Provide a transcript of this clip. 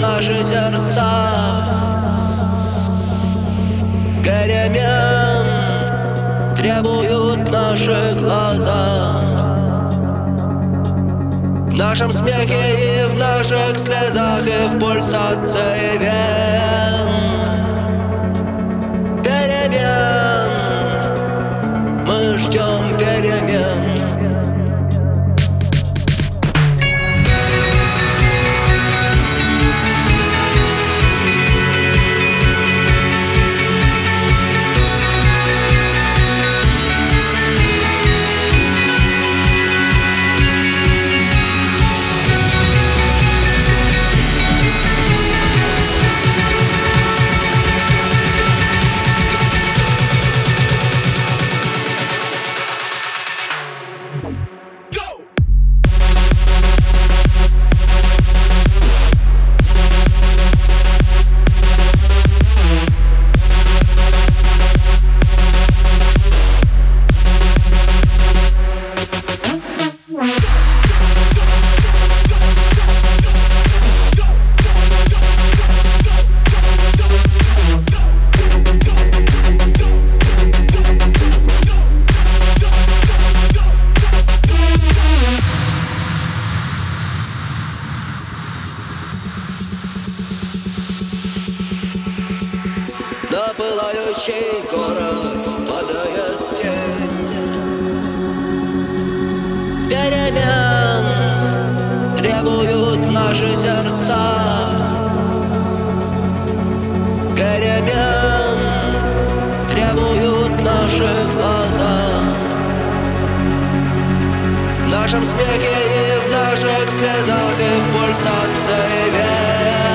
наши сердца. Перемен требуют наши глаза. В нашем смехе и в наших слезах И в пульсации вен город падает тень. Перемен требуют наши сердца. Перемен требуют наши глаза. В нашем смехе и в наших слезах И в пульсации вен